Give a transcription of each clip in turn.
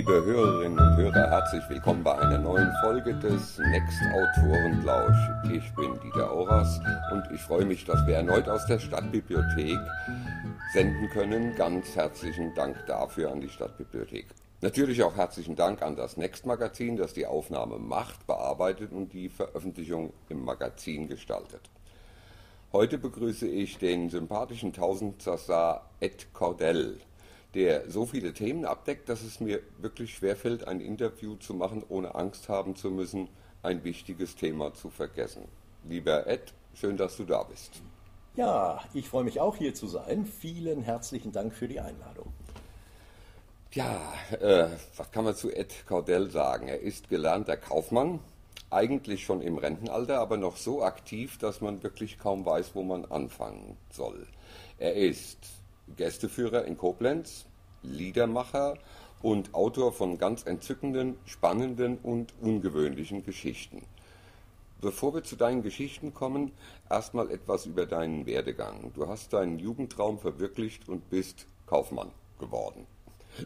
Liebe Hörerinnen und Hörer, herzlich willkommen bei einer neuen Folge des Next Autorenplausch. Ich bin Dieter Auras und ich freue mich, dass wir erneut aus der Stadtbibliothek senden können. Ganz herzlichen Dank dafür an die Stadtbibliothek. Natürlich auch herzlichen Dank an das Next Magazin, das die Aufnahme macht, bearbeitet und die Veröffentlichung im Magazin gestaltet. Heute begrüße ich den sympathischen Tausendsassa Ed Cordell, der so viele Themen abdeckt, dass es mir wirklich schwerfällt, ein Interview zu machen, ohne Angst haben zu müssen, ein wichtiges Thema zu vergessen. Lieber Ed, schön, dass du da bist. Ja, ich freue mich auch hier zu sein. Vielen herzlichen Dank für die Einladung. Ja, äh, was kann man zu Ed Cordell sagen? Er ist gelernter Kaufmann, eigentlich schon im Rentenalter, aber noch so aktiv, dass man wirklich kaum weiß, wo man anfangen soll. Er ist Gästeführer in Koblenz, Liedermacher und Autor von ganz entzückenden, spannenden und ungewöhnlichen Geschichten. Bevor wir zu deinen Geschichten kommen, erstmal etwas über deinen Werdegang. Du hast deinen Jugendtraum verwirklicht und bist Kaufmann geworden.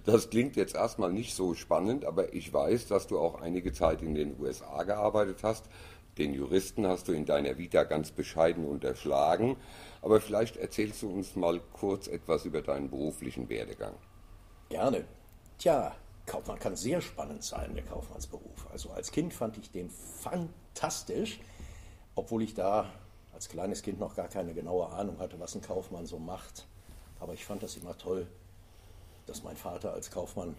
Das klingt jetzt erstmal nicht so spannend, aber ich weiß, dass du auch einige Zeit in den USA gearbeitet hast. Den Juristen hast du in deiner Vita ganz bescheiden unterschlagen. Aber vielleicht erzählst du uns mal kurz etwas über deinen beruflichen Werdegang. Gerne. Tja, Kaufmann kann sehr spannend sein, der Kaufmannsberuf. Also als Kind fand ich den fantastisch, obwohl ich da als kleines Kind noch gar keine genaue Ahnung hatte, was ein Kaufmann so macht. Aber ich fand das immer toll, dass mein Vater als Kaufmann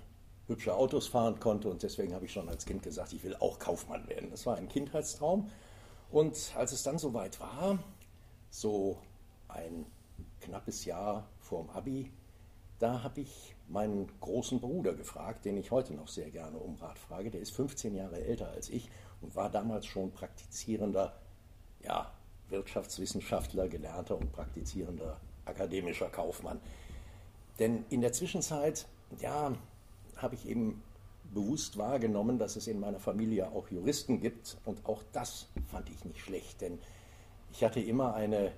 hübsche Autos fahren konnte und deswegen habe ich schon als Kind gesagt, ich will auch Kaufmann werden. Das war ein Kindheitstraum. Und als es dann soweit war, so ein knappes Jahr vorm Abi, da habe ich meinen großen Bruder gefragt, den ich heute noch sehr gerne um Rat frage. Der ist 15 Jahre älter als ich und war damals schon praktizierender ja, Wirtschaftswissenschaftler, gelernter und praktizierender akademischer Kaufmann. Denn in der Zwischenzeit, ja, habe ich eben bewusst wahrgenommen, dass es in meiner Familie auch Juristen gibt und auch das fand ich nicht schlecht, denn ich hatte immer eine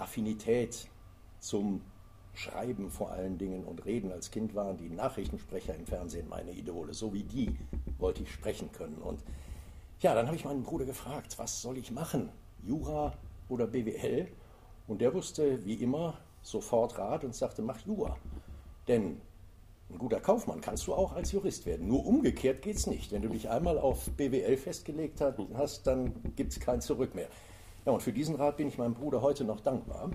Affinität zum Schreiben vor allen Dingen und Reden. Als Kind waren die Nachrichtensprecher im Fernsehen meine Idole, so wie die wollte ich sprechen können. Und ja, dann habe ich meinen Bruder gefragt, was soll ich machen, Jura oder BWL? Und der wusste wie immer sofort Rat und sagte, mach Jura. Denn ein guter Kaufmann kannst du auch als Jurist werden. Nur umgekehrt geht es nicht. Wenn du dich einmal auf BWL festgelegt hast, dann gibt es kein Zurück mehr. Ja, und für diesen Rat bin ich meinem Bruder heute noch dankbar.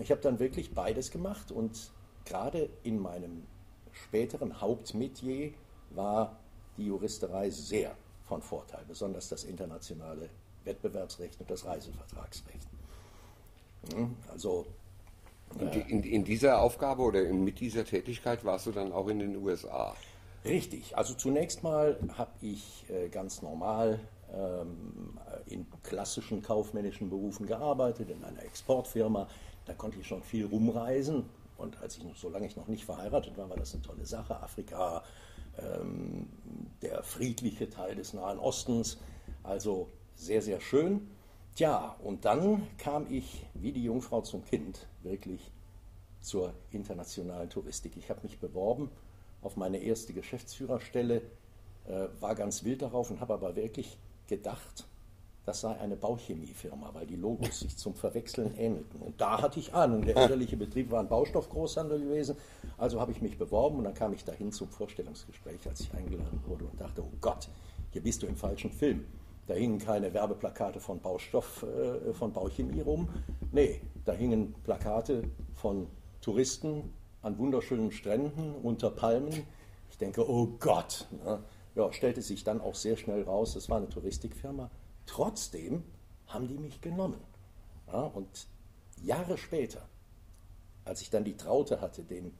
Ich habe dann wirklich beides gemacht und gerade in meinem späteren Hauptmetier war die Juristerei sehr von Vorteil, besonders das internationale Wettbewerbsrecht und das Reisevertragsrecht. Hm, also in, in, in, dieser Aufgabe oder mit dieser Tätigkeit warst du dann auch in den USA? Richtig. Also zunächst mal habe ich äh, ganz normal in klassischen kaufmännischen Berufen gearbeitet, in einer Exportfirma. Da konnte ich schon viel rumreisen. Und als ich noch, solange ich noch nicht verheiratet war, war das eine tolle Sache. Afrika, ähm, der friedliche Teil des Nahen Ostens. Also sehr, sehr schön. Tja, und dann kam ich wie die Jungfrau zum Kind wirklich zur internationalen Touristik. Ich habe mich beworben auf meine erste Geschäftsführerstelle, äh, war ganz wild darauf und habe aber wirklich gedacht, das sei eine Bauchemiefirma, weil die Logos sich zum Verwechseln ähnelten. Und da hatte ich Ahnung, der elterliche Betrieb war ein Baustoffgroßhandel gewesen, also habe ich mich beworben und dann kam ich dahin zum Vorstellungsgespräch, als ich eingeladen wurde und dachte, oh Gott, hier bist du im falschen Film. Da hingen keine Werbeplakate von Baustoff, äh, von Bauchemie rum. Nee, da hingen Plakate von Touristen an wunderschönen Stränden unter Palmen. Ich denke, oh Gott. Ne? Ja, stellte sich dann auch sehr schnell raus, es war eine Touristikfirma. Trotzdem haben die mich genommen. Ja, und Jahre später, als ich dann die Traute hatte, den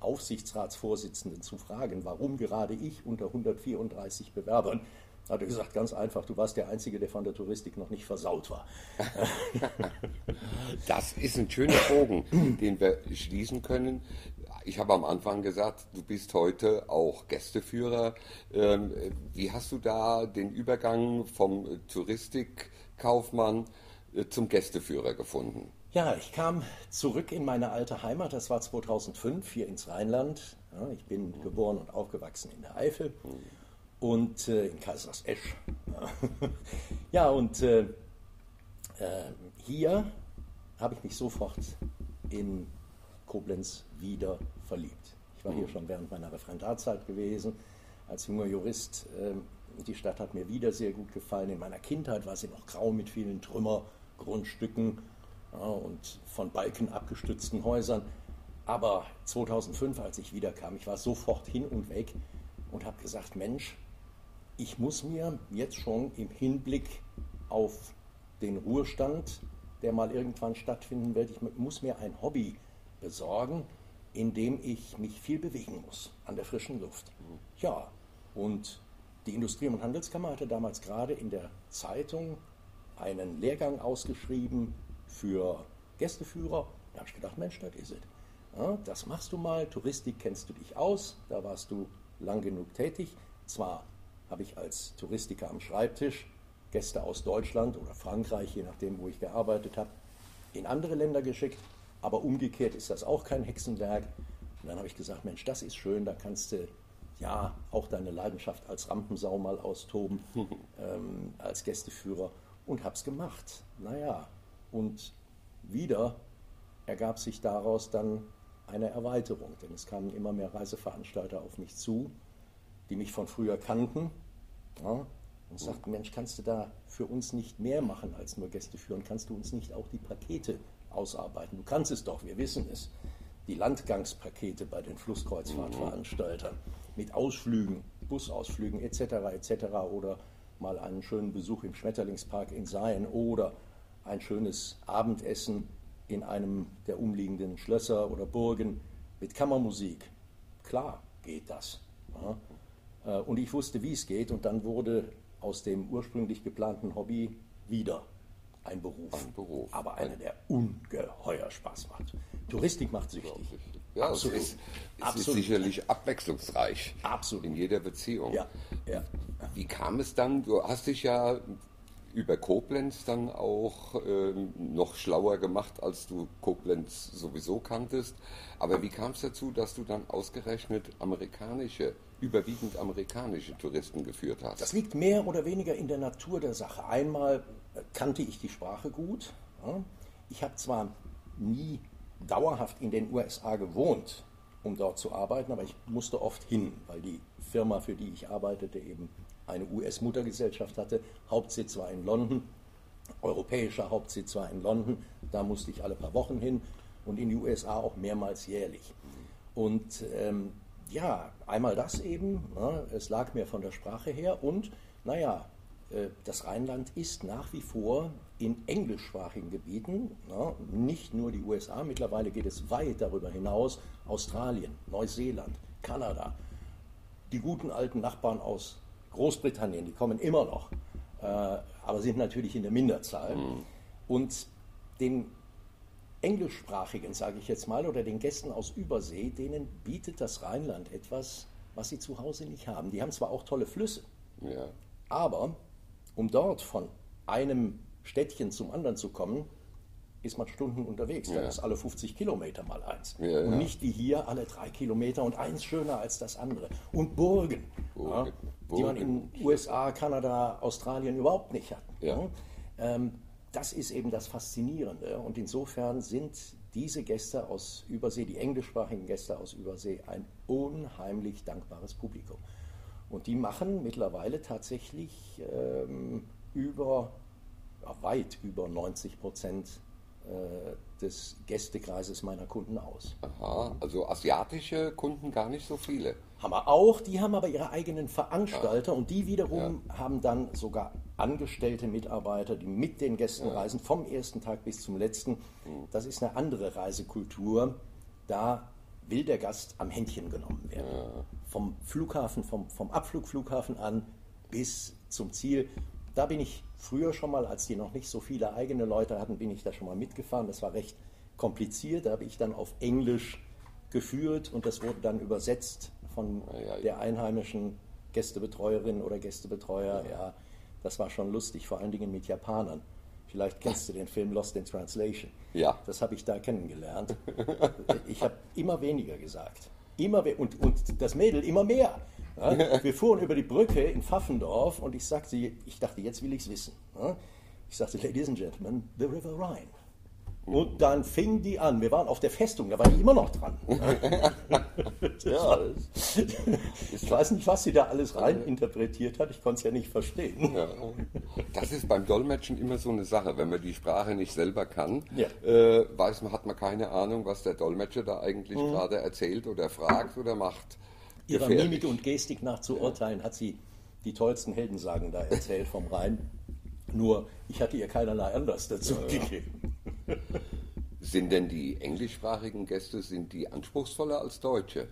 Aufsichtsratsvorsitzenden zu fragen, warum gerade ich unter 134 Bewerbern hat er gesagt, ganz einfach, du warst der Einzige, der von der Touristik noch nicht versaut war. das ist ein schöner Bogen, den wir schließen können. Ich habe am Anfang gesagt, du bist heute auch Gästeführer. Ähm, wie hast du da den Übergang vom Touristikkaufmann äh, zum Gästeführer gefunden? Ja, ich kam zurück in meine alte Heimat, das war 2005, hier ins Rheinland, Ja, ich bin geboren und aufgewachsen in der Eifel und äh, in Kaisersesch. ja, und äh, äh, hier habe ich mich sofort in Koblenz wieder verliebt. Ich war hier schon während meiner Referendarzeit gewesen, als junger Jurist. Ähm, die Stadt hat mir wieder sehr gut gefallen. In meiner Kindheit war sie noch grau mit vielen Trümmergrundstücken und von Balken abgestützten Häusern. Aber 2005, als ich wiederkam, ich war sofort hin und weg und habe gesagt, Mensch, ich muss mir jetzt schon im Hinblick auf den Ruhestand, der mal irgendwann stattfinden wird, ich muss mir ein Hobby besorgen, in dem ich mich viel bewegen muss, an der frischen Luft. Ja, und die Industrie- und Handelskammer hatte damals gerade in der Zeitung einen Lehrgang ausgeschrieben für Gästeführer. Da habe ich gedacht, Mensch, das ist es. Ja, das machst du mal. Touristik kennst du dich aus. Da warst du lang genug tätig. Zwar habe ich als Touristiker am Schreibtisch Gäste aus Deutschland oder Frankreich, je nachdem, wo ich gearbeitet habe, in andere Länder geschickt. Aber umgekehrt ist das auch kein Hexenwerk. Und dann habe ich gesagt, Mensch, das ist schön, da kannst du ja auch deine Leidenschaft als Rampensau mal austoben, ähm, als Gästeführer und habe es gemacht. Naja, und wieder ergab sich daraus dann eine Erweiterung, denn es kamen immer mehr Reiseveranstalter auf mich zu, die mich von früher kannten ja, und sagten, Mensch, kannst du da für uns nicht mehr machen als nur Gäste führen? Kannst du uns nicht auch die Pakete ausarbeiten? Du kannst es doch, wir wissen es. Die Landgangspakete bei den Flusskreuzfahrtveranstaltern mit Ausflügen, Busausflügen etc. etc. oder mal einen schönen Besuch im Schmetterlingspark in Seien oder ein schönes Abendessen in einem der umliegenden Schlösser oder Burgen mit Kammermusik. Klar geht das. Äh, und ich wusste, wie es geht und dann wurde aus dem ursprünglich geplanten Hobby wieder ein Beruf. Ein Beruf. Aber einer, der ungeheuer Spaß macht. Touristik macht süchtig. Ja, Absolut. es ist, es Absolut. ist sicherlich abwechslungsreich. Absolut. In jeder Beziehung. Ja, ja. Wie kam es dann? Du hast dich ja über Koblenz dann auch äh, noch schlauer gemacht, als du Koblenz sowieso kanntest. Aber wie kam es dazu, dass du dann ausgerechnet amerikanische, überwiegend amerikanische Touristen geführt hast? Das liegt mehr oder weniger in der Natur der Sache. Einmal kannte ich die Sprache gut. Ich habe zwar nie dauerhaft in den USA gewohnt, um dort zu arbeiten, aber ich musste oft hin, weil die Firma, für die ich arbeitete, eben eine US-Muttergesellschaft hatte. Hauptsitz war in London, europäischer Hauptsitz war in London. Da musste ich alle paar Wochen hin und in die USA auch mehrmals jährlich. Und ähm, ja, einmal das eben, ne, es lag mir von der Sprache her und naja, das Rheinland ist nach wie vor in englischsprachigen Gebieten, ne, nicht nur die USA, mittlerweile geht es weit darüber hinaus, Australien, Neuseeland, Kanada, die guten alten Nachbarn aus Großbritannien, die kommen immer noch, äh, aber sind natürlich in der Minderzahl. Mhm. Und den englischsprachigen, sage ich jetzt mal, oder den Gästen aus Übersee, denen bietet das Rheinland etwas, was sie zu Hause nicht haben. Die haben zwar auch tolle Flüsse, ja. aber um dort von einem Städtchen zum anderen zu kommen, ist man Stunden unterwegs. Ja. Da ist alle 50 Kilometer mal eins. Ja, und nicht wie hier alle drei Kilometer und eins schöner als das andere. Und Burgen, Burgen. die man in USA, Kanada, Australien überhaupt nicht hat. Ähm, das ist eben das Faszinierende. Und insofern sind diese Gäste aus Übersee, die englischsprachigen Gäste aus Übersee, ein unheimlich dankbares Publikum. Und die machen mittlerweile tatsächlich ähm, über, ja, weit über 90 Prozent äh, des Gästekreises meiner Kunden aus. Aha, also asiatische Kunden gar nicht so viele. Haben wir auch, die haben aber ihre eigenen Veranstalter ja. und die wiederum ja. haben dann sogar angestellte Mitarbeiter, die mit den Gästen reisen, vom ersten Tag bis zum letzten. Mhm. Das ist eine andere Reisekultur. Da will der Gast am Händchen genommen werden. Vom Flughafen, vom, vom Abflugflughafen an bis zum Ziel. Da bin ich früher schon mal, als die noch nicht so viele eigene Leute hatten, bin ich da schon mal mitgefahren. Das war recht kompliziert. Da habe ich dann auf Englisch geführt und das wurde dann übersetzt von der einheimischen Gästebetreuerin oder Gästebetreuer. Ja, das war schon lustig, vor allen Dingen mit Japanern. Vielleicht kennst du den Film Lost in Translation. Ja. Das habe ich da kennengelernt. Ich habe immer weniger gesagt. immer und, und das Mädel immer mehr. Wir fuhren über die Brücke in Pfaffendorf und ich sagte, ich dachte, jetzt will ich es wissen. Ich sagte, Ladies and Gentlemen, the River Rhine. Und dann fing die an. Wir waren auf der Festung, da war die immer noch dran. ja. Ich weiß nicht, was sie da alles rein interpretiert hat. Ich konnte es ja nicht verstehen. Ja. Das ist beim Dolmetschen immer so eine Sache. Wenn man die Sprache nicht selber kann, ja. äh, weiß man, hat man keine Ahnung, was der Dolmetscher da eigentlich mhm. gerade erzählt oder fragt oder macht. Ihrer Mimik und Gestik nach zu urteilen, hat sie die tollsten Heldensagen da erzählt vom Rhein. Nur, ich hatte ihr keinerlei Anlass dazu ja, gegeben. Sind denn die englischsprachigen Gäste, sind die anspruchsvoller als Deutsche?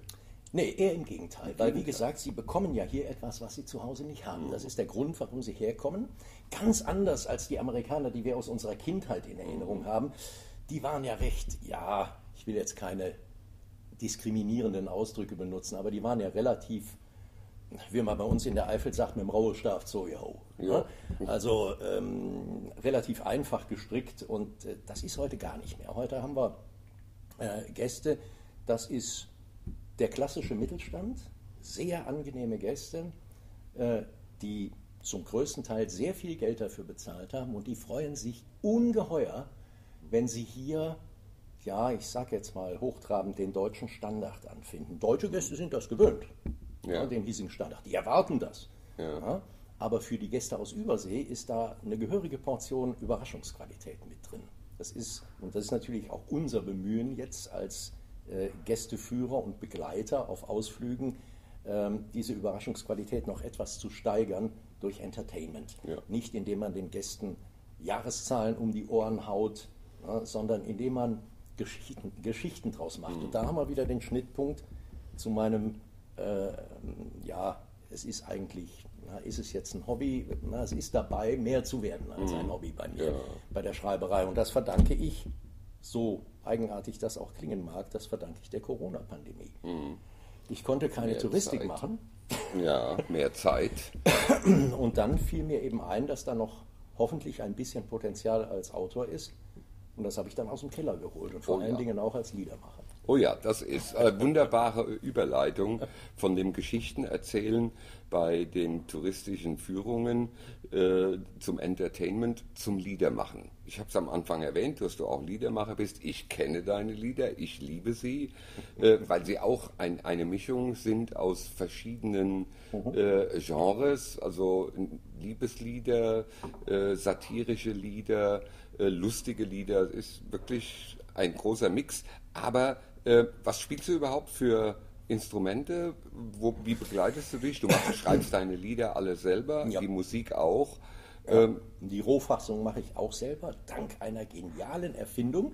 Nee, eher im Gegenteil. Weil, wie gesagt, sie bekommen ja hier etwas, was sie zu Hause nicht haben. Das ist der Grund, warum sie herkommen. Ganz anders als die Amerikaner, die wir aus unserer Kindheit in Erinnerung haben. Die waren ja recht, ja, ich will jetzt keine diskriminierenden Ausdrücke benutzen, aber die waren ja relativ wie man bei uns in der Eifel sagt, mit dem Rauestab so, yo. Ja. Also ähm, relativ einfach gestrickt und äh, das ist heute gar nicht mehr. Heute haben wir äh, Gäste, das ist der klassische Mittelstand, sehr angenehme Gäste, äh, die zum größten Teil sehr viel Geld dafür bezahlt haben und die freuen sich ungeheuer, wenn sie hier ja, ich sage jetzt mal hochtrabend, den deutschen Standard anfinden. Deutsche Gäste sind das gewöhnt ja. den hiesigen Standard. Die erwarten das. Ja. Aber für die Gäste aus Übersee ist da eine gehörige Portion Überraschungsqualität mit drin. Das ist, und das ist natürlich auch unser Bemühen jetzt als äh, Gästeführer und Begleiter auf Ausflügen, ähm, diese Überraschungsqualität noch etwas zu steigern durch Entertainment. Nicht indem man den Gästen Jahreszahlen um die Ohren haut, sondern indem man Geschichten, Geschichten draus macht. Mhm. Und da haben wir wieder den Schnittpunkt zu meinem äh, ja, es ist eigentlich, na, ist es jetzt ein Hobby? Na, es ist dabei, mehr zu werden als ein mhm. Hobby bei mir, ja. bei der Schreiberei. Und das verdanke ich, so eigenartig das auch klingen mag, das verdanke ich der Corona-Pandemie. Mhm. Ich konnte keine mehr Touristik Zeit. machen. Ja, mehr Zeit. Und dann fiel mir eben ein, dass da noch hoffentlich ein bisschen Potenzial als Autor ist. Und das habe ich dann aus dem Keller geholt und vor oh, allen ja. Dingen auch als Liedermacher. Oh ja, das ist eine wunderbare Überleitung von dem Geschichtenerzählen bei den touristischen Führungen äh, zum Entertainment zum Liedermachen. Ich habe es am Anfang erwähnt, dass du auch Liedermacher bist. Ich kenne deine Lieder, ich liebe sie, äh, weil sie auch ein, eine Mischung sind aus verschiedenen mhm. äh, Genres, also Liebeslieder, äh, satirische Lieder, äh, lustige Lieder. Ist wirklich ein großer Mix, aber äh, was spielst du überhaupt für Instrumente? Wo, wie begleitest du dich? Du machst, schreibst deine Lieder alle selber, ja. die Musik auch. Ja, ähm, die Rohfassung mache ich auch selber, dank einer genialen Erfindung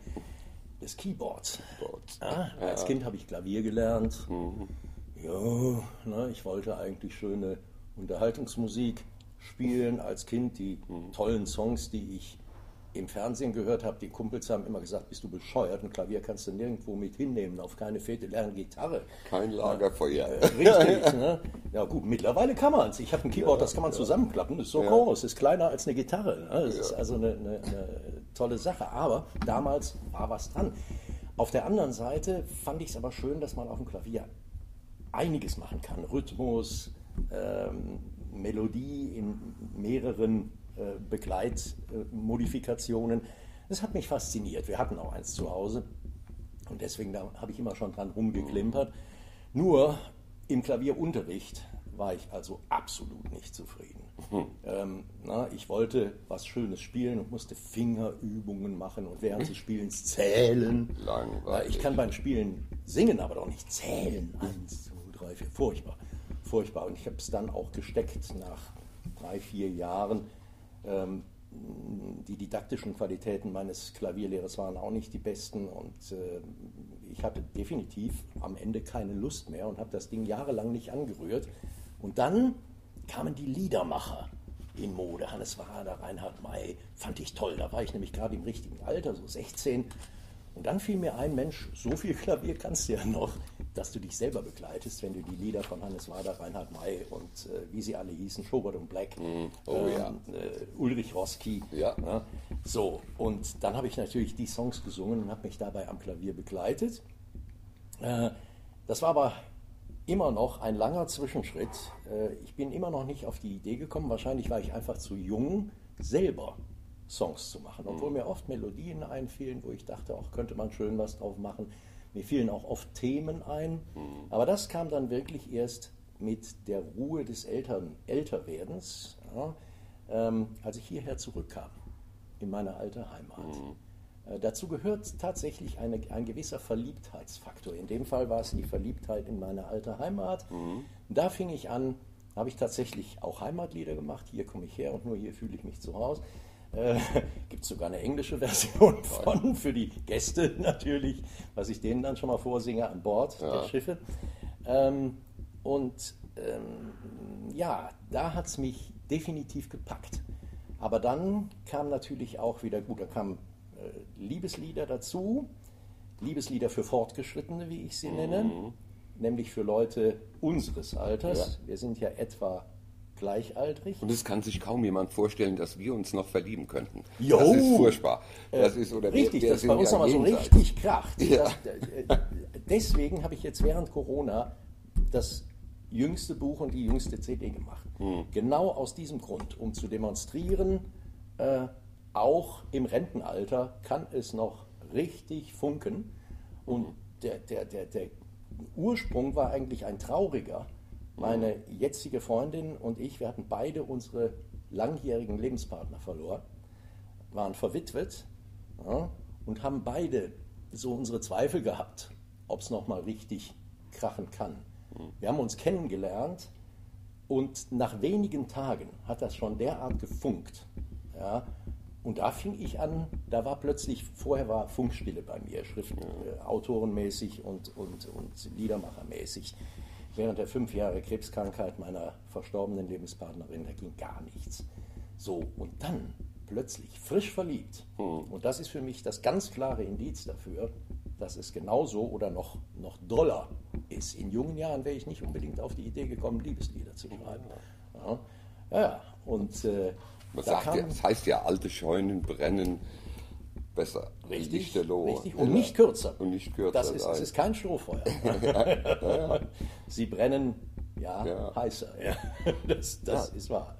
des Keyboards. Keyboards. Ja, als Kind habe ich Klavier gelernt. Mhm. Ja, na, ich wollte eigentlich schöne Unterhaltungsmusik spielen als Kind. Die mhm. tollen Songs, die ich im Fernsehen gehört habe, die Kumpels haben immer gesagt, bist du bescheuert, ein Klavier kannst du nirgendwo mit hinnehmen, auf keine Fete, lerne Gitarre. Kein Lagerfeuer. Äh, richtig, ne? Ja gut, mittlerweile kann man es. Ich habe ein Keyboard, ja, das kann man ja. zusammenklappen, das ist so ja. groß, ist kleiner als eine Gitarre. Ne? Das ist also eine, eine, eine tolle Sache, aber damals war was dran. Auf der anderen Seite fand ich es aber schön, dass man auf dem Klavier einiges machen kann. Rhythmus, ähm, Melodie in mehreren Begleitmodifikationen. Das hat mich fasziniert. Wir hatten auch eins zu Hause und deswegen habe ich immer schon dran rumgeklimpert. Nur im Klavierunterricht war ich also absolut nicht zufrieden. Mhm. Ähm, na, ich wollte was Schönes spielen und musste Fingerübungen machen und während des Spielens zählen. Langweilig. Ich kann beim Spielen singen, aber doch nicht zählen. Eins, zwei, drei, vier. Furchtbar. Furchtbar. Und ich habe es dann auch gesteckt nach drei, vier Jahren ähm, die didaktischen Qualitäten meines Klavierlehrers waren auch nicht die besten und äh, ich hatte definitiv am Ende keine Lust mehr und habe das Ding jahrelang nicht angerührt. Und dann kamen die Liedermacher in Mode. Hannes Wader, Reinhard May, fand ich toll. Da war ich nämlich gerade im richtigen Alter, so 16. Und dann fiel mir ein, Mensch, so viel Klavier kannst du ja noch, dass du dich selber begleitest, wenn du die Lieder von Hannes Wader, Reinhard May und äh, wie sie alle hießen, Schobert und Black, mm, oh, ähm, ja. äh, Ulrich Roski. Ja. ja. So, und dann habe ich natürlich die Songs gesungen und habe mich dabei am Klavier begleitet. Äh, Das war aber immer noch ein langer Zwischenschritt. Äh, ich bin immer noch nicht auf die Idee gekommen, wahrscheinlich war ich einfach zu jung, selber Songs zu machen, obwohl mhm. mir oft Melodien einfielen, wo ich dachte, auch könnte man schön was drauf machen. Mir fielen auch oft Themen ein, mhm. aber das kam dann wirklich erst mit der Ruhe des Eltern, Älterwerdens, ja, ähm, als ich hierher zurückkam, in meine alte Heimat. Mhm. Äh, dazu gehört tatsächlich eine, ein gewisser Verliebtheitsfaktor. In dem Fall war es die Verliebtheit in meine alte Heimat. Mhm. Da fing ich an, habe ich tatsächlich auch Heimatlieder gemacht. Hier komme ich her und nur hier fühle ich mich zu Hause. Äh, Gibt es sogar eine englische Version von, für die Gäste natürlich, was ich denen dann schon mal vorsinge an Bord ja. der Schiffe. Ähm, und ähm, ja, da hat es mich definitiv gepackt. Aber dann kam natürlich auch wieder, gut, da kamen äh, Liebeslieder dazu, Liebeslieder für Fortgeschrittene, wie ich sie mhm. nenne, nämlich für Leute unseres Alters. Ja. Wir sind ja etwa gleichaltrig. Und es kann sich kaum jemand vorstellen, dass wir uns noch verlieben könnten. Jo, das ist furchtbar. Das ist, oder richtig, wir, wir das bei uns aber so richtig kracht. Ja. Das, äh, deswegen habe ich jetzt während Corona das jüngste Buch und die jüngste CD gemacht. Mhm. Genau aus diesem Grund, um zu demonstrieren, äh, auch im Rentenalter kann es noch richtig funken. Und mhm. der, der, der, der Ursprung war eigentlich ein trauriger. Meine mhm. jetzige Freundin und ich, wir hatten beide unsere langjährigen Lebenspartner verloren, waren verwitwet ja, und haben beide so unsere Zweifel gehabt, ob es nochmal richtig krachen kann. Wir haben uns kennengelernt und nach wenigen Tagen hat das schon derart gefunkt. Ja, und da fing ich an, da war plötzlich, vorher war Funkstille bei mir, Schriftautorenmäßig äh, und, und, und Liedermachermäßig. Während der fünf Jahre Krebskrankheit meiner verstorbenen Lebenspartnerin, da ging gar nichts. So, und dann plötzlich frisch verliebt. Hm. Und das ist für mich das ganz klare Indiz dafür, dass es genauso oder noch, noch doller ist. In jungen Jahren wäre ich nicht unbedingt auf die Idee gekommen, Liebeslieder zu schreiben. Ja, ja und äh, Man da sagt ja, das heißt ja, alte Scheunen brennen besser. Richtig, richtig. Und nicht kürzer. Und nicht kürzer. Das ist, das ist kein Strohfeuer. ja, Sie brennen ja, ja. heißer. Ja. Das, das ja. ist wahr.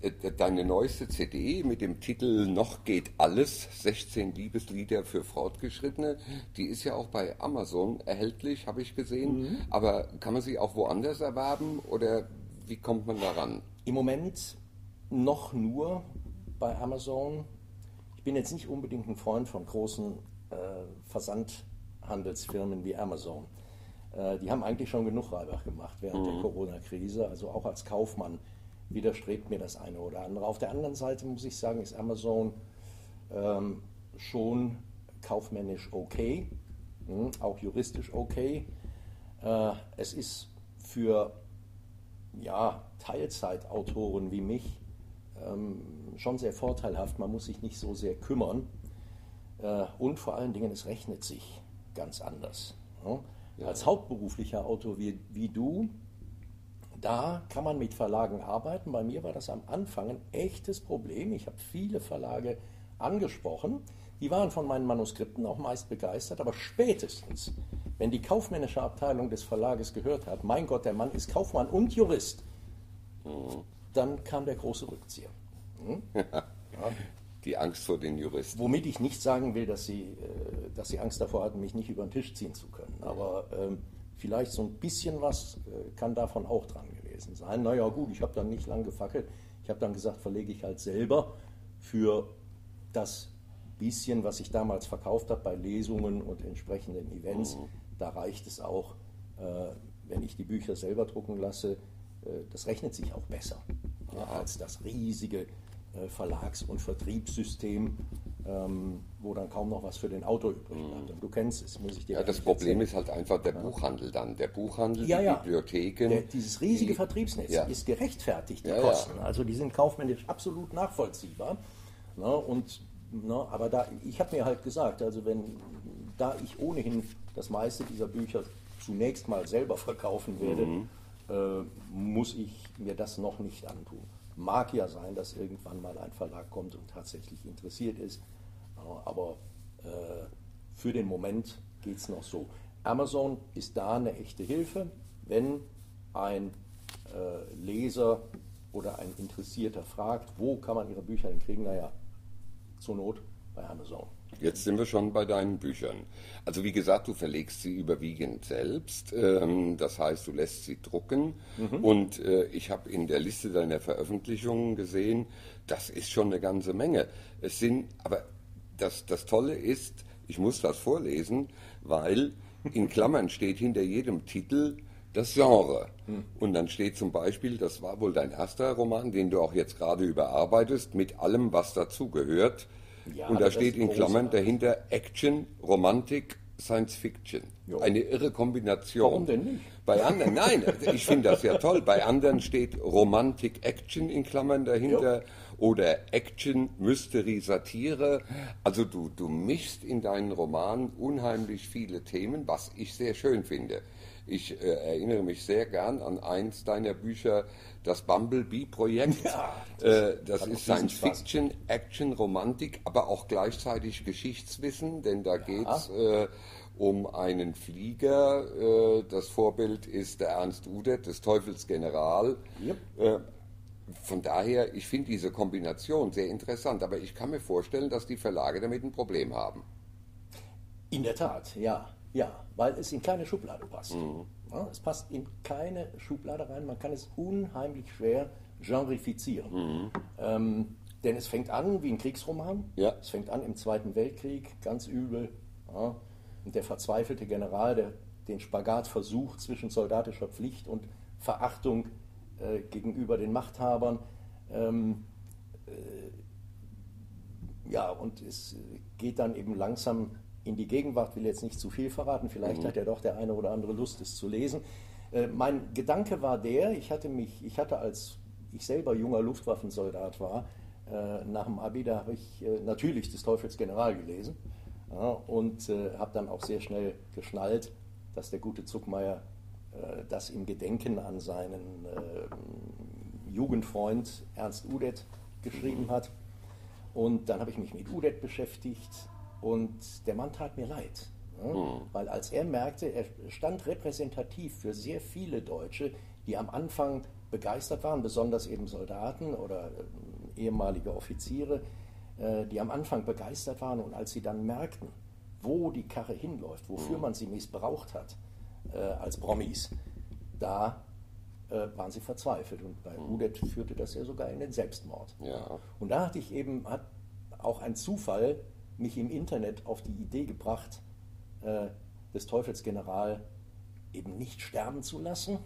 Äh, deine neueste CD mit dem Titel Noch geht alles, 16 Liebeslieder für Fortgeschrittene, die ist ja auch bei Amazon erhältlich, habe ich gesehen. Mhm. Aber kann man sie auch woanders erwerben oder wie kommt man daran? Im Moment noch nur bei Amazon. Ich bin jetzt nicht unbedingt ein Freund von großen äh, Versandhandelsfirmen wie Amazon. Äh, die haben eigentlich schon genug Reibach gemacht während mhm. der Corona-Krise. Also auch als Kaufmann widerstrebt mir das eine oder andere. Auf der anderen Seite muss ich sagen, ist Amazon ähm, schon kaufmännisch okay, mh, hm, auch juristisch okay. Äh, es ist für ja, Teilzeitautoren wie mich schon sehr vorteilhaft. Man muss sich nicht so sehr kümmern. Äh, und vor allen Dingen, es rechnet sich ganz anders. Ja. als hauptberuflicher Autor wie, wie du, da kann man mit Verlagen arbeiten. Bei mir war das am Anfang ein echtes Problem. Ich habe viele Verlage angesprochen. Die waren von meinen Manuskripten auch meist begeistert, aber spätestens, wenn die kaufmännische Abteilung des Verlages gehört hat, mein Gott, der Mann ist Kaufmann und Jurist, mhm. Dann kam der große Rückzieher. Hm? Ja die Angst vor den Juristen. Womit ich nicht sagen will, dass sie, äh, dass sie Angst davor hatten, mich nicht über den Tisch ziehen zu können. Aber ähm, vielleicht so ein bisschen was äh, kann davon auch dran gewesen sein. Naja gut, ich habe dann nicht lang gefackelt. Ich habe dann gesagt, verlege ich halt selber für das bisschen, was ich damals verkauft habe bei Lesungen und entsprechenden Events. Mhm. Da reicht es auch, äh, wenn ich die Bücher selber drucken lasse. Äh, das rechnet sich auch besser. Als das riesige äh, Verlags- und Vertriebssystem, ähm, wo dann kaum noch was für den Autor übrig bleibt. Und du kennst es, muss ich dir Ja, das Problem erzählen. ist halt einfach der ja. Buchhandel dann. Der Buchhandel, ja, die ja. Bibliotheken. Der, dieses riesige die, Vertriebsnetz ist gerechtfertigt, die Kosten. Also die sind kaufmännisch absolut nachvollziehbar. Ne, und, ne, aber da, ich habe mir halt gesagt, also wenn, da ich ohnehin das meiste dieser Bücher zunächst mal selber verkaufen werde, mhm. Äh, muss ich mir das noch nicht antun. Mag ja sein, dass irgendwann mal ein Verlag kommt und tatsächlich interessiert ist, aber äh, für den Moment geht es noch so. Amazon ist da eine echte Hilfe, wenn ein äh, Leser oder ein Interessierter fragt, wo kann man ihre Bücher denn kriegen? Naja, zur Not bei Amazon. Jetzt sind wir schon bei deinen Büchern. Also wie gesagt, du verlegst sie überwiegend selbst. Ähm, das heißt, du lässt sie drucken. Mhm. Und äh, ich habe in der Liste deiner Veröffentlichungen gesehen, das ist schon eine ganze Menge. Es sind, aber das, das Tolle ist, ich muss das vorlesen, weil in Klammern steht hinter jedem Titel das Genre. Hm. Und dann steht zum Beispiel, das war wohl dein erster Roman, den du auch jetzt gerade überarbeitest, mit allem, was dazugehört. Ja, und da steht in Klammern dahinter Action, Romantik, Science Fiction. Jo. Eine irre Kombination. Warum denn nicht? Bei anderen, nein, ich finde das ja toll. Bei anderen steht Romantik, Action in Klammern dahinter. Jo oder Action, Mystery, Satire. Also du, du mischst in deinen Romanen unheimlich viele Themen, was ich sehr schön finde. Ich äh, erinnere mich sehr gern an eins deiner Bücher, das Bumblebee-Projekt. Ja, das, äh, das ist Science Fiction, Action, Romantik, aber auch gleichzeitig Geschichtswissen, denn da ja. geht es äh, um einen Flieger. Äh, das Vorbild ist der Ernst Udet, des Teufels General. Yep. Äh, von daher, ich finde diese Kombination sehr interessant, aber ich kann mir vorstellen, dass die Verlage damit ein Problem haben. In der Tat, ja, ja, weil es in keine Schublade passt. Mhm. Ja, es passt in keine Schublade rein, man kann es unheimlich schwer genrifizieren. Mhm. Ähm, denn es fängt an wie ein Kriegsroman, ja. es fängt an im Zweiten Weltkrieg, ganz übel. Ja, und der verzweifelte General, der den Spagat versucht zwischen soldatischer Pflicht und Verachtung äh, gegenüber den Machthabern. Ähm, äh, ja, und es geht dann eben langsam in die Gegenwart, will jetzt nicht zu viel verraten, vielleicht mhm. hat ja doch der eine oder andere Lust, es zu lesen. Äh, mein Gedanke war der, ich hatte mich, ich hatte als ich selber junger Luftwaffensoldat war, äh, nach dem Abi, da habe ich äh, natürlich des Teufels General gelesen ja, und äh, habe dann auch sehr schnell geschnallt, dass der gute Zuckmeier äh, das im Gedenken an seinen äh, Jugendfreund Ernst Udet geschrieben hat. Und dann habe ich mich mit Udet beschäftigt und der Mann tat mir leid. Ja? Mhm. Weil als er merkte, er stand repräsentativ für sehr viele Deutsche, die am Anfang begeistert waren, besonders eben Soldaten oder äh, ehemalige Offiziere, äh, die am Anfang begeistert waren und als sie dann merkten, wo die Karre hinläuft, wofür mhm. man sie missbraucht hat, äh, als Promis. Da waren sie verzweifelt und bei mhm. Udet führte das ja sogar in den Selbstmord. Ja. Und da hatte ich eben, hat auch ein Zufall mich im Internet auf die Idee gebracht, äh, des Teufels General eben nicht sterben zu lassen,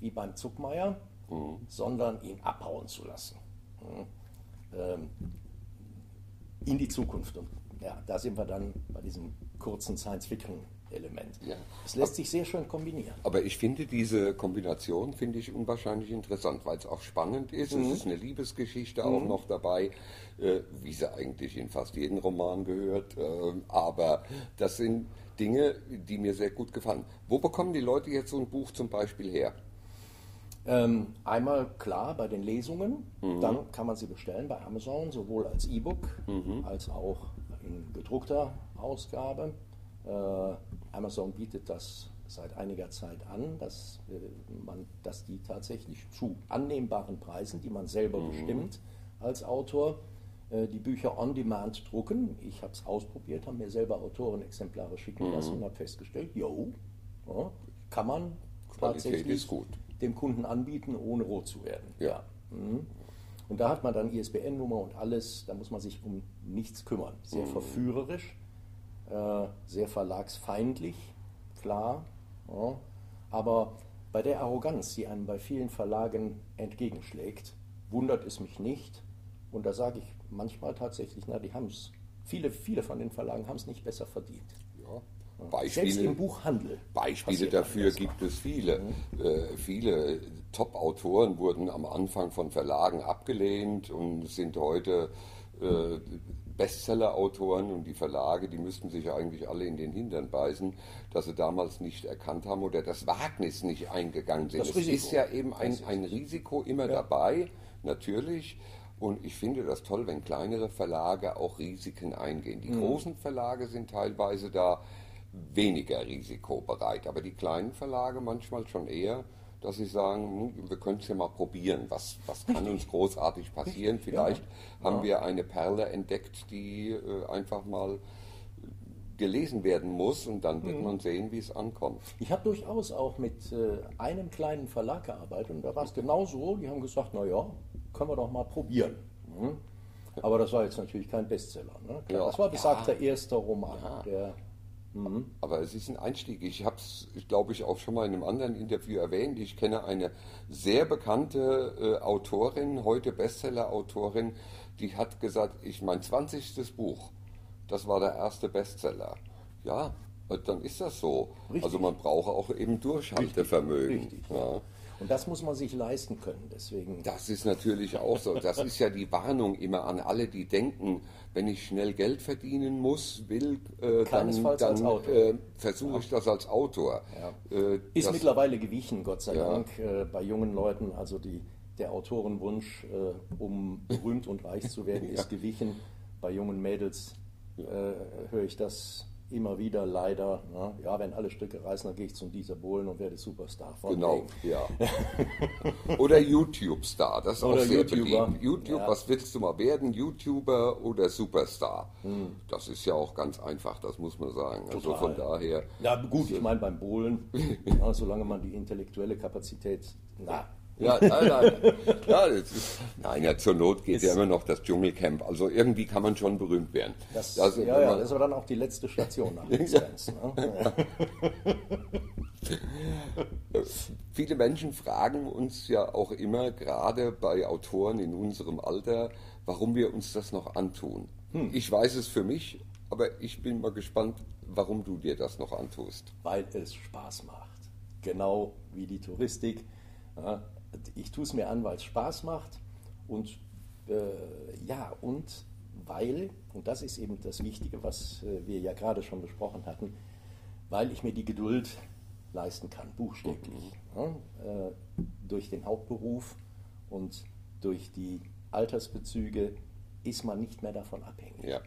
wie beim Zuckmeier, mhm. sondern ihn abhauen zu lassen. Mhm. Ähm, in die Zukunft. Und ja, da sind wir dann bei diesem kurzen Science-Fiction Element. Ja. Es lässt sich sehr schön kombinieren. Aber ich finde diese Kombination finde ich unwahrscheinlich interessant, weil es auch spannend ist. Mhm. Es ist eine Liebesgeschichte mhm. auch noch dabei, äh, wie sie eigentlich in fast jeden Roman gehört. Äh, aber das sind Dinge, die mir sehr gut gefallen. Wo bekommen die Leute jetzt so ein Buch zum Beispiel her? Ähm, einmal klar bei den Lesungen, mhm. dann kann man sie bestellen bei Amazon, sowohl als E-Book mhm. als auch in gedruckter Ausgabe. Äh, Amazon bietet das seit einiger Zeit an, dass, äh, man, dass die tatsächlich zu annehmbaren Preisen, die man selber mhm. bestimmt als Autor, äh, die Bücher on demand drucken. Ich habe es ausprobiert, habe mir selber Autorenexemplare schicken mhm. lassen und habe festgestellt, jo, ja, kann man Qualität tatsächlich dem Kunden anbieten, ohne rot zu werden. Ja. ja. Mhm. Und da hat man dann ISBN-Nummer und alles, da muss man sich um nichts kümmern. Sehr mhm. verführerisch sehr verlagsfeindlich, klar. Ja. Aber bei der Arroganz, die einem bei vielen Verlagen entgegenschlägt, wundert es mich nicht. Und da sage ich manchmal tatsächlich, na, die haben es, viele, viele von den Verlagen haben es nicht besser verdient. Ja. Beispiele, Selbst im Buchhandel. Beispiele dafür gibt es viele. Mhm. Äh, viele Top-Autoren wurden am Anfang von Verlagen abgelehnt und sind heute äh, Bestseller-Autoren und die Verlage, die müssten sich eigentlich alle in den Hintern beißen, dass sie damals nicht erkannt haben oder das Wagnis nicht eingegangen sind. Das es ist ja eben ein, ein Risiko immer ja. dabei, natürlich. Und ich finde das toll, wenn kleinere Verlage auch Risiken eingehen. Die mhm. großen Verlage sind teilweise da weniger risikobereit. Aber die kleinen Verlage manchmal schon eher, dass sie sagen, hm, wir können es ja mal probieren. Was, was kann uns großartig passieren? Vielleicht Ja. haben Ja. wir eine Perle entdeckt, die äh, einfach mal gelesen werden muss und dann Mhm. wird man sehen, wie es ankommt. Ich habe durchaus auch mit äh, einem kleinen Verlag gearbeitet und da war es genau so. Die haben gesagt, naja, können wir doch mal probieren. Mhm. Aber das war jetzt natürlich kein Bestseller. Ne? Klar, Ja, das war besagter ja. erster Roman. Der, Aber es ist ein Einstieg. Ich habe es, glaube ich, auch schon mal in einem anderen Interview erwähnt. Ich kenne eine sehr bekannte äh, Autorin, heute Bestseller-Autorin, die hat gesagt, ich mein 20. Buch, das war der erste Bestseller. Ja, dann ist das so. Richtig. Also man braucht auch eben Durchhaltevermögen. Richtig, ja. und das muss man sich leisten können. Deswegen Das ist natürlich auch so. Das ist ja die Warnung immer an alle, die denken, wenn ich schnell Geld verdienen muss, will, äh, dann, dann äh, versuche ich das als Autor. Äh, ist mittlerweile gewichen, Gott sei Ja. Dank, äh, bei jungen Leuten. Also die, der Autorenwunsch, äh, um berühmt und reich zu werden, ist gewichen. Bei jungen Mädels äh, höre ich das immer wieder, leider. Ne? Ja, wenn alle Stücke reißen, dann gehe ich zum Dieter Bohlen und werde Superstar. Von Genau, wegen. ja. oder YouTube-Star, das ist Oder auch sehr YouTuber. beliebt. YouTube, Ja. was willst du mal werden? YouTuber oder Superstar? Hm. Das ist ja auch ganz einfach, das muss man sagen. Also Total. von daher. Ja, gut, ich meine beim Bohlen, ja, solange man die intellektuelle Kapazität, na, Ja, nein, nein. Ja, ist, nein, ja, zur Not geht Ist- ja immer noch das Dschungelcamp. Also irgendwie kann man schon berühmt werden. das, Das- ja, ja, das ist aber dann auch die letzte Station nach Let's Dance, ne? Viele Menschen fragen uns ja auch immer, gerade bei Autoren in unserem Alter, warum wir uns das noch antun. Hm. Ich weiß es für mich, aber ich bin mal gespannt, warum du dir das noch antust. weil es Spaß macht. Genau wie die Touristik. Ja, ich tue es mir an, weil es Spaß macht und äh, ja, und weil, und das ist eben das Wichtige, was äh, wir ja gerade schon besprochen hatten, weil ich mir die Geduld leisten kann, buchstäblich. Ja, äh, durch den Hauptberuf und durch die Altersbezüge ist man nicht mehr davon abhängig. Ja.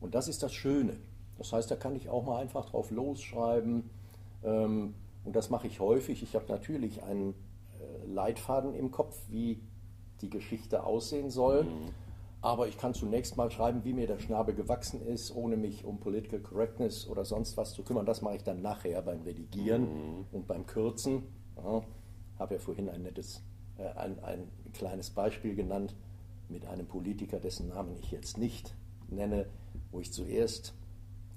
Und das ist das Schöne. Das heißt, da kann ich auch mal einfach drauf losschreiben. Ähm, und das mache ich häufig. Ich habe natürlich einen Leitfaden im Kopf, wie die Geschichte aussehen soll. Aber ich kann zunächst mal schreiben, wie mir der Schnabel gewachsen ist, ohne mich um Political Correctness oder sonst was zu kümmern. Das mache ich dann nachher beim Redigieren und beim Kürzen. Ja, habe ja vorhin ein nettes, äh, ein, ein kleines Beispiel genannt mit einem Politiker, dessen Namen ich jetzt nicht nenne, wo ich zuerst,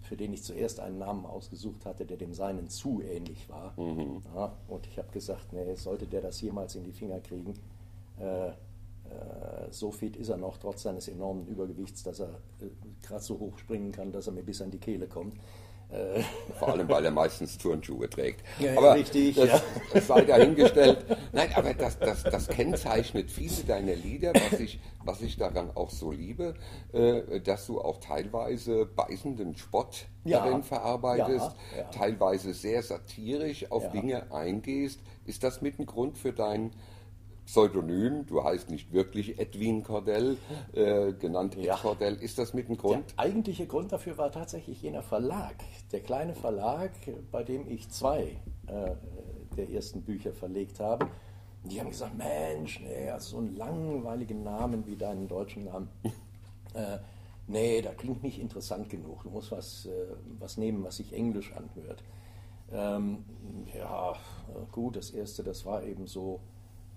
für den ich zuerst einen Namen ausgesucht hatte, der dem seinen zu ähnlich war. Ja, und ich habe gesagt, nee, sollte der das jemals in die Finger kriegen, äh, äh, so fit ist er noch, trotz seines enormen Übergewichts, dass er äh, gerade so hoch springen kann, dass er mir bis an die Kehle kommt. Äh, Vor allem, weil er meistens Turnschuhe trägt. Ja, aber richtig, das, ja. das sei dahingestellt. Nein, aber das, das, das kennzeichnet viele deiner Lieder, was ich, was ich daran auch so liebe, äh, dass du auch teilweise beißenden Spott Ja. darin verarbeitest, Ja, teilweise sehr satirisch auf. Dinge eingehst. Ist das mit ein Grund für dein Pseudonym? Du heißt nicht wirklich Edwin Cordell, äh, genannt Ed Ja. Cordell. Ist das mit ein Der Grund? eigentliche Grund dafür war tatsächlich jener Verlag. Der kleine Verlag, bei dem ich zwei äh, der ersten Bücher verlegt habe. Die haben gesagt, Mensch, nee, also so einen langweiligen Namen wie deinen deutschen Namen. Äh, nee, da klingt nicht interessant genug. Du musst was, äh, was nehmen, was sich englisch anhört. Ähm, ja, gut, das erste, das war eben so,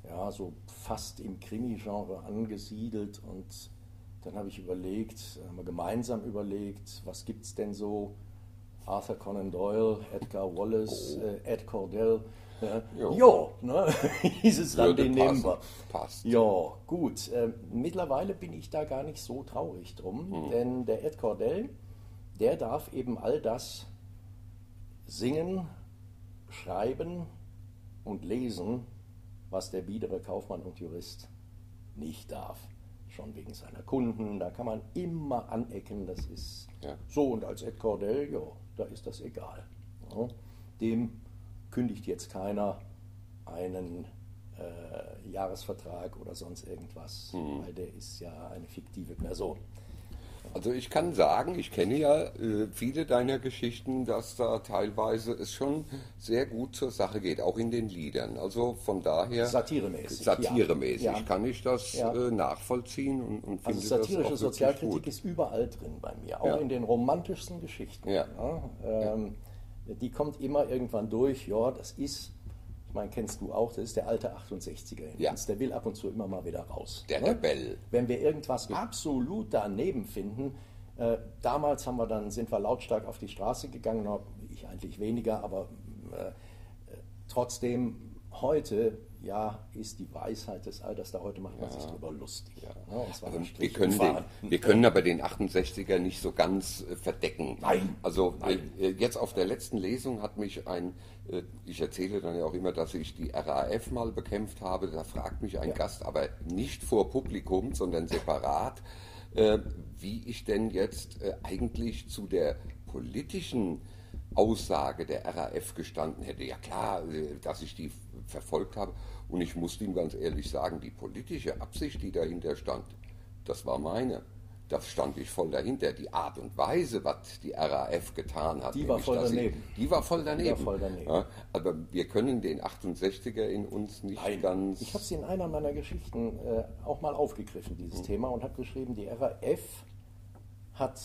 ja, so fast im Krimi-Genre angesiedelt und dann habe ich überlegt, haben wir gemeinsam überlegt, was gibt es denn so? Arthur Conan Doyle, Edgar Wallace, äh, Ed Cordell. Äh, Jo. jo, ne? hieß es dann, den passen. nehmen wir. Passt. Ja, gut. Ähm, mittlerweile bin ich da gar nicht so traurig drum, denn der Ed Cordell, der darf eben all das singen, schreiben und lesen, was der biedere Kaufmann und Jurist nicht darf. Schon wegen seiner Kunden, da kann man immer anecken, das ist Ja. so. Und als Ed Cordell, ja, da ist das egal. Ja, dem kündigt jetzt keiner einen äh, Jahresvertrag oder sonst irgendwas, weil der ist ja eine fiktive Person. Also ich kann sagen, ich kenne ja äh, viele deiner Geschichten, dass da teilweise es schon sehr gut zur Sache geht, auch in den Liedern. Also von daher Satiremäßig, satiremäßig ja. kann ich das Ja. äh, nachvollziehen und, und Also finde satirische das auch Sozialkritik gut. ist überall drin bei mir, auch Ja. in den romantischsten Geschichten. Ja. ähm, Die kommt immer irgendwann durch, ja, das ist, meine, kennst du auch, das ist der alte 68er in Ja. uns, der will ab und zu immer mal wieder raus. Der ne? Rebell. Wenn wir irgendwas absolut daneben finden, äh, damals haben wir dann, sind wir lautstark auf die Straße gegangen, ich eigentlich weniger, aber äh, trotzdem heute, ja, ist die Weisheit des Alters da heute macht man sich drüber lustig. Ne? Und zwar Also wir, können den, wir können aber den 68er nicht so ganz äh, verdecken. Nein. Also Nein. Äh, jetzt auf der letzten Lesung hat mich ein, äh, ich erzähle dann ja auch immer, dass ich die RAF mal bekämpft habe. Da fragt mich ein Gast, aber nicht vor Publikum, sondern separat, äh, wie ich denn jetzt äh, eigentlich zu der politischen Aussage der RAF gestanden hätte. Ja klar, äh, dass ich die verfolgt habe. Und ich musste ihm ganz ehrlich sagen, die politische Absicht, die dahinter stand, das war meine. Da stand ich voll dahinter. Die Art und Weise, was die RAF getan hat, Die war voll daneben. die war voll daneben. voll daneben. Ja, aber wir können den 68er in uns nicht ganz. Ich habe sie in einer meiner Geschichten äh, auch mal aufgegriffen, Mhm. dieses Thema, und habe geschrieben, die RAF hat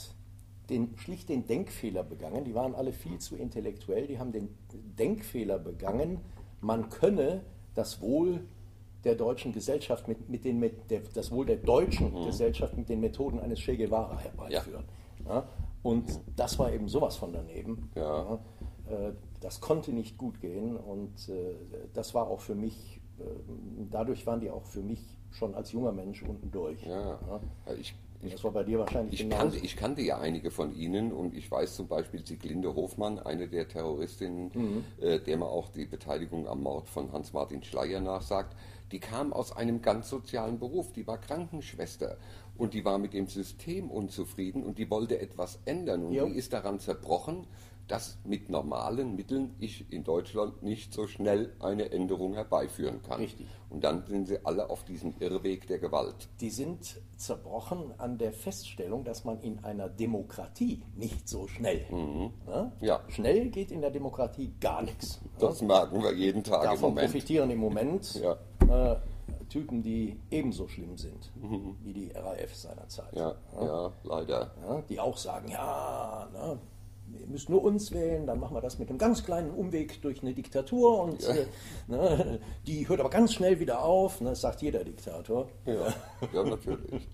den, schlicht den Denkfehler begangen. Die waren alle viel zu intellektuell. Die haben den Denkfehler begangen, man könne das Wohl der deutschen Gesellschaft mit, mit den mit der, das Wohl der deutschen Mhm. Gesellschaft mit den Methoden eines Che Guevara herbeiführen. Ja. Und das war eben sowas von daneben. Ja. Ja. Äh, Das konnte nicht gut gehen und äh, das war auch für mich, äh, dadurch waren die auch für mich schon als junger Mensch unten durch. ja, ich, Das war bei dir wahrscheinlich Ich genauso. kannte, ich kannte ja einige von Ihnen und ich weiß zum Beispiel Sieglinde Hofmann, eine der Terroristinnen, Mhm. äh, der man auch die Beteiligung am Mord von Hans-Martin Schleyer nachsagt, die kam aus einem ganz sozialen Beruf, die war Krankenschwester und die war mit dem System unzufrieden und die wollte etwas ändern und Jo. die ist daran zerbrochen, dass mit normalen Mitteln ich in Deutschland nicht so schnell eine Änderung herbeiführen kann. Richtig. Und dann sind sie alle auf diesem Irrweg der Gewalt. Die sind zerbrochen an der Feststellung, dass man in einer Demokratie nicht so schnell. Ne? Ja. Schnell geht in der Demokratie gar nichts. Das merken wir jeden Tag im Davon Moment. profitieren im Moment Ja. äh, Typen, die ebenso schlimm sind wie die RAF seinerzeit. Mhm. Ja, ja, leider. Die auch sagen, ja, ne, ihr müsst nur uns wählen, dann machen wir das mit einem ganz kleinen Umweg durch eine Diktatur und äh, ne, die hört aber ganz schnell wieder auf, ne, das sagt jeder Diktator. Ja, ja natürlich.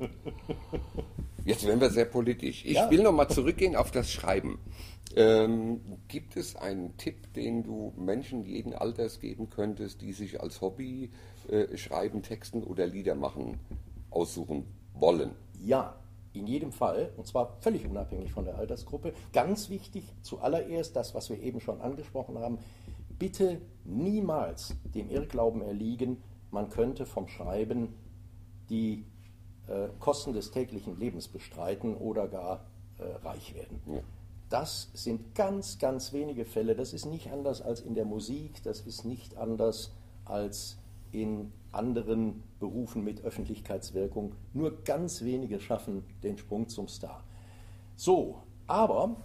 Jetzt werden wir sehr politisch. Ich Ja. will noch mal zurückgehen auf das Schreiben. Ähm, gibt es einen Tipp, den du Menschen jeden Alters geben könntest, die sich als Hobby äh, schreiben, texten oder Lieder machen, aussuchen wollen? Ja, in jedem Fall, und zwar völlig unabhängig von der Altersgruppe. Ganz wichtig, zuallererst das, was wir eben schon angesprochen haben, bitte niemals dem Irrglauben erliegen, man könnte vom Schreiben die äh, Kosten des täglichen Lebens bestreiten oder gar äh, reich werden. Das sind ganz, ganz wenige Fälle. Das ist nicht anders als in der Musik, das ist nicht anders als in anderen Berufen mit Öffentlichkeitswirkung. Nur ganz wenige schaffen den Sprung zum Star. So, aber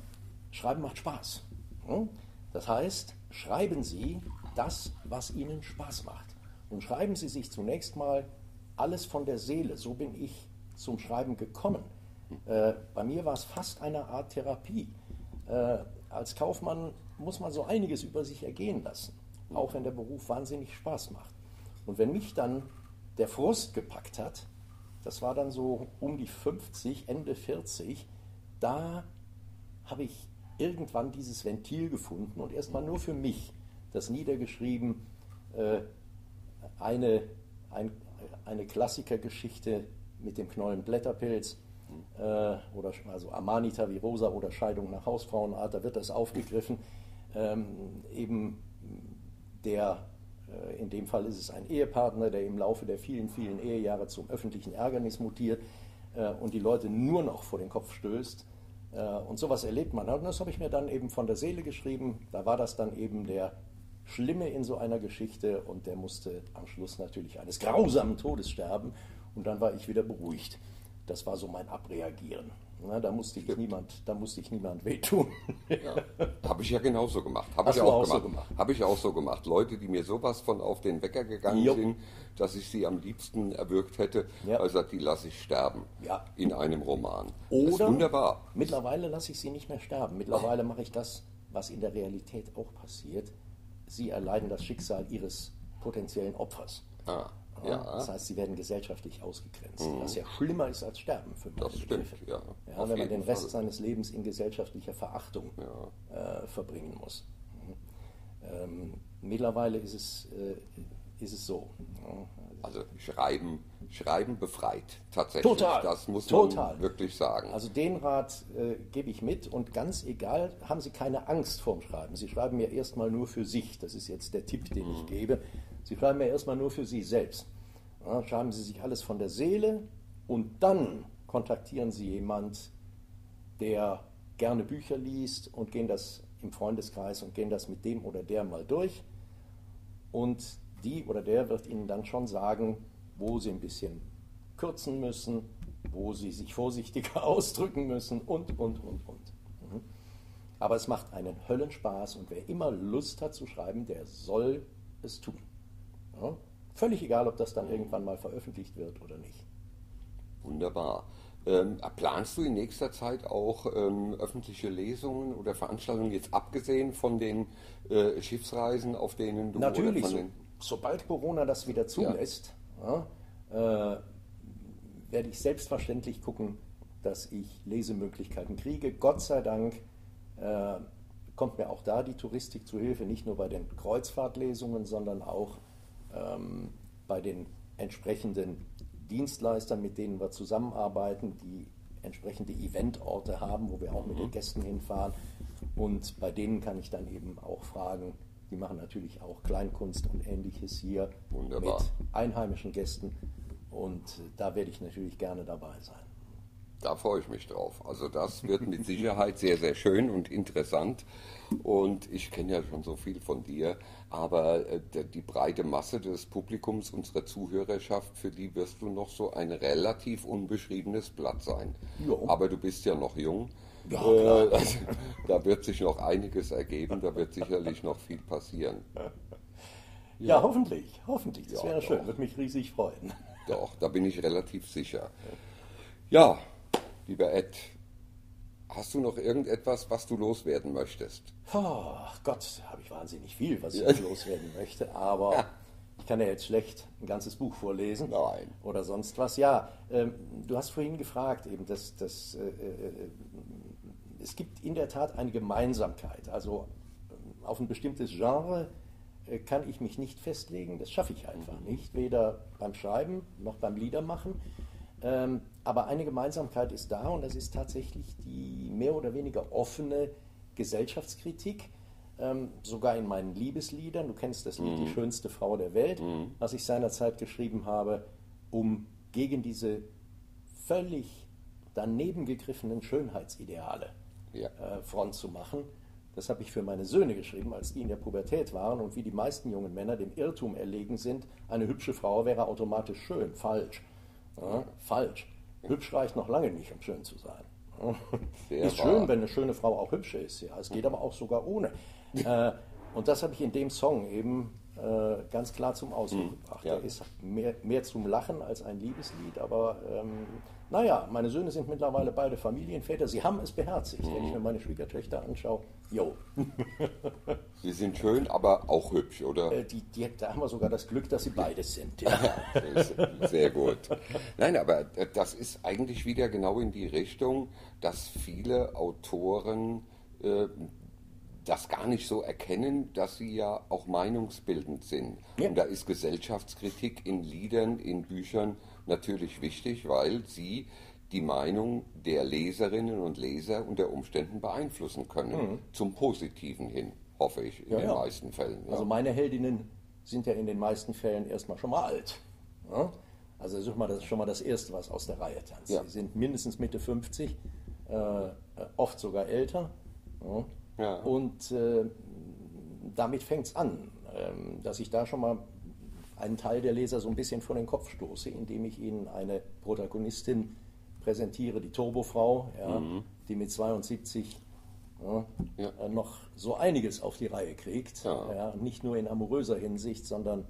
Schreiben macht Spaß. Hm? Das heißt, schreiben Sie das, was Ihnen Spaß macht. Und schreiben Sie sich zunächst mal alles von der Seele. So bin ich zum Schreiben gekommen. Äh, bei mir war es fast eine Art Therapie. Äh, als Kaufmann muss man so einiges über sich ergehen lassen, auch wenn der Beruf wahnsinnig Spaß macht. Und wenn mich dann der Frust gepackt hat, das war dann so um die 50, Ende 40, da habe ich irgendwann dieses Ventil gefunden und erstmal nur für mich das niedergeschrieben, äh, eine, ein, eine Klassikergeschichte mit dem Knollen Blätterpilz äh, oder also Amanita Virosa oder Scheidung nach Hausfrauenart, da wird das aufgegriffen. Ähm, eben der, in dem Fall ist es ein Ehepartner, der im Laufe der vielen, vielen Ehejahre zum öffentlichen Ärgernis mutiert äh, und die Leute nur noch vor den Kopf stößt. Äh, und sowas erlebt man. Und das habe ich mir dann eben von der Seele geschrieben. Da war das dann eben der Schlimme in so einer Geschichte und der musste am Schluss natürlich eines grausamen Todes sterben und dann war ich wieder beruhigt. das war so mein Abreagieren. Na, da, musste ich niemand, da musste ich niemand wehtun. Ja. Habe ich ja genauso gemacht. Habe Hast ich auch, auch so gemacht. gemacht? Habe ich auch so gemacht. Leute, die mir sowas von auf den Wecker gegangen Jupp. sind, dass ich sie am liebsten erwürgt hätte, Ja. also die lasse ich sterben. Ja. In einem Roman. Oder wunderbar. mittlerweile lasse ich sie nicht mehr sterben. Mittlerweile mache ich das, was in der Realität auch passiert. Sie erleiden das Schicksal ihres potenziellen Opfers. Ah, Ja. Das heißt, sie werden gesellschaftlich ausgegrenzt, was ja schlimmer ist als Sterben für meine Das stimmt, ja, Ja, wenn man den Rest Fall. seines Lebens in gesellschaftlicher Verachtung äh, verbringen muss. Mhm. Ähm, mittlerweile ist es, äh, ist es so. Also Schreiben, Schreiben befreit tatsächlich. Total, Das muss total. man wirklich sagen. Also den Rat äh, gebe ich mit und ganz egal, haben Sie keine Angst vorm Schreiben. Sie schreiben ja erstmal nur für sich. Das ist jetzt der Tipp, den Mhm. ich gebe. Sie schreiben ja erstmal nur für Sie selbst. Ja, schreiben Sie sich alles von der Seele und dann kontaktieren Sie jemand, der gerne Bücher liest und gehen das im Freundeskreis und gehen das mit dem oder der mal durch. Und die oder der wird Ihnen dann schon sagen, wo Sie ein bisschen kürzen müssen, wo Sie sich vorsichtiger ausdrücken müssen und, und, und, und. Mhm. Aber es macht einen Höllenspaß und wer immer Lust hat zu schreiben, der soll es tun. Ja? Völlig egal, ob das dann irgendwann mal veröffentlicht wird oder nicht. Wunderbar. Ähm, planst du in nächster Zeit auch ähm, öffentliche Lesungen oder Veranstaltungen, jetzt abgesehen von den äh, Schiffsreisen, auf denen du Natürlich, oder so, von den, sobald Corona das wieder zulässt, ja, äh, werde ich selbstverständlich gucken, dass ich Lesemöglichkeiten kriege. Gott sei Dank äh, kommt mir auch da die Touristik zu Hilfe, nicht nur bei den Kreuzfahrtlesungen, sondern auch ähm, bei den entsprechenden Dienstleistern, mit denen wir zusammenarbeiten, die entsprechende Eventorte haben, wo wir auch mit den Gästen hinfahren. Und bei denen kann ich dann eben auch fragen, die machen natürlich auch Kleinkunst und ähnliches hier Wunderbar. mit einheimischen Gästen. Und da werde ich natürlich gerne dabei sein. Da freue ich mich drauf. Also das wird mit Sicherheit sehr, sehr schön und interessant. Und ich kenne ja schon so viel von dir, aber äh, die breite Masse des Publikums, unserer Zuhörerschaft, für die wirst du noch so ein relativ unbeschriebenes Blatt sein. Jo. Aber du bist ja noch jung. Ja, Äh, klar. also, da wird sich noch einiges ergeben, da wird sicherlich noch viel passieren. Ja, hoffentlich, hoffentlich. Das Ja, wäre schön, würde mich riesig freuen. Doch, da bin ich relativ sicher. Ja, lieber Ed, hast du noch irgendetwas, was du loswerden möchtest? Ach Gott, habe ich wahnsinnig viel, was ich loswerden möchte, aber ich kann ja jetzt schlecht ein ganzes Buch vorlesen. Nein. Oder sonst was. Ja, ähm, du hast vorhin gefragt, eben, dass, dass äh, äh, es gibt in der Tat eine Gemeinsamkeit. Also ähm, auf ein bestimmtes Genre äh, kann ich mich nicht festlegen, das schaffe ich einfach nicht, weder beim Schreiben noch beim Liedermachen. Ähm, aber eine Gemeinsamkeit ist da und das ist tatsächlich die mehr oder weniger offene Gesellschaftskritik. Ähm, sogar in meinen Liebesliedern, du kennst das Lied Die schönste Frau der Welt, was ich seinerzeit geschrieben habe, um gegen diese völlig daneben gegriffenen Schönheitsideale Ja. äh, Front zu machen. Das habe ich für meine Söhne geschrieben, als die in der Pubertät waren und wie die meisten jungen Männer dem Irrtum erlegen sind, eine hübsche Frau wäre automatisch schön. Falsch. Ja, falsch. Hübsch reicht noch lange nicht, um schön zu sein. Sehr ist wahr. schön, wenn eine schöne Frau auch hübsch ist. Ja, es geht aber auch sogar ohne. äh, und das habe ich in dem Song eben äh, ganz klar zum Ausdruck gebracht. Hm, ja. Er ist mehr, mehr zum Lachen als ein Liebeslied, aber ähm, naja, meine Söhne sind mittlerweile beide Familienväter. Sie haben es beherzigt. Wenn ich mir meine Schwiegertöchter anschaue, jo, Sie sind schön, aber auch hübsch, oder? äh, die, die, da haben wir sogar das Glück, dass sie beides sind. Ja. Sehr gut. Nein, aber das ist eigentlich wieder genau in die Richtung, dass viele Autoren äh, das gar nicht so erkennen, dass sie ja auch meinungsbildend sind. Ja. Und da ist Gesellschaftskritik in Liedern, in Büchern natürlich wichtig, weil sie die Meinung der Leserinnen und Leser unter Umständen beeinflussen können. Zum Positiven hin, hoffe ich, in Ja, den ja. meisten Fällen. Ja. Also meine Heldinnen sind ja in den meisten Fällen erstmal schon mal alt. Also das ist schon mal das, schon mal das Erste, was aus der Reihe tanzt. Sie sind mindestens Mitte 50, äh, äh, oft sogar älter. Und äh, damit fängt es an, ähm, dass ich da schon mal einen Teil der Leser so ein bisschen vor den Kopf stoße, indem ich ihnen eine Protagonistin präsentiere, die Turbofrau, ja, die mit 72 ja, Ja. äh, noch so einiges auf die Reihe kriegt. Ja. Nicht nur in amoröser Hinsicht, sondern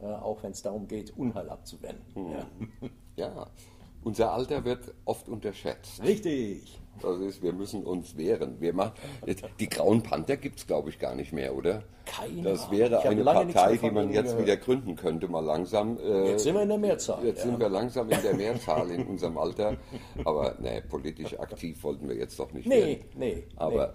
äh, auch wenn es darum geht, Unheil abzuwenden. Ja. Ja, unser Alter wird oft unterschätzt. Richtig. Das ist, wir müssen uns wehren. Wir machen, die Grauen Panther gibt es, glaube ich, gar nicht mehr, oder? Keine Das wäre eine Partei, die man jetzt gehört. wieder gründen könnte, mal langsam. Äh, Jetzt sind wir in der Mehrzahl. Jetzt ja. sind wir langsam in der Mehrzahl in unserem Alter. Aber ne, politisch aktiv wollten wir jetzt doch nicht Nee, werden. nee, Aber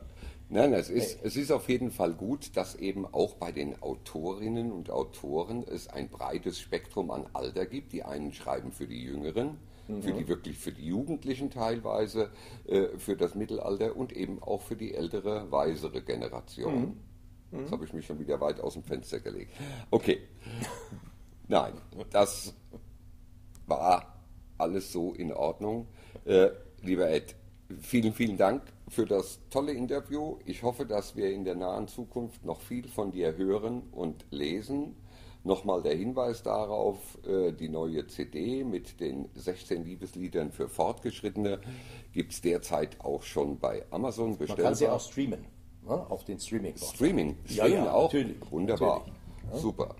nein, es ist, es ist auf jeden Fall gut, dass eben auch bei den Autorinnen und Autoren es ein breites Spektrum an Alter gibt. Die einen schreiben für die Jüngeren, für die wirklich für die Jugendlichen teilweise, äh, für das Mittelalter und eben auch für die ältere, weisere Generation. Jetzt habe ich mich schon wieder weit aus dem Fenster gelegt. Okay. Nein, das war alles so in Ordnung. Äh, lieber Ed, vielen, vielen Dank für das tolle Interview. Ich hoffe, dass wir in der nahen Zukunft noch viel von dir hören und lesen. Nochmal der Hinweis darauf, äh, die neue CD mit den 16 Liebesliedern für Fortgeschrittene gibt es derzeit auch schon bei Amazon Man bestellbar. kann sie auch streamen, ne? auf den streaming Streaming, Ja, Streaming ja, auch. natürlich, Wunderbar. natürlich, Super.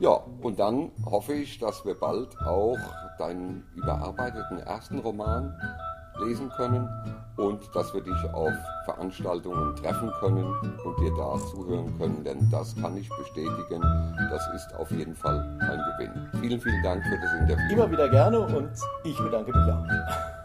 Ja, und dann hoffe ich, dass wir bald auch deinen überarbeiteten ersten Roman lesen können und dass wir dich auf Veranstaltungen treffen können und dir da zuhören können, denn das kann ich bestätigen. Das ist auf jeden Fall ein Gewinn. Vielen, vielen Dank für das Interview. Immer wieder gerne und ich bedanke mich auch.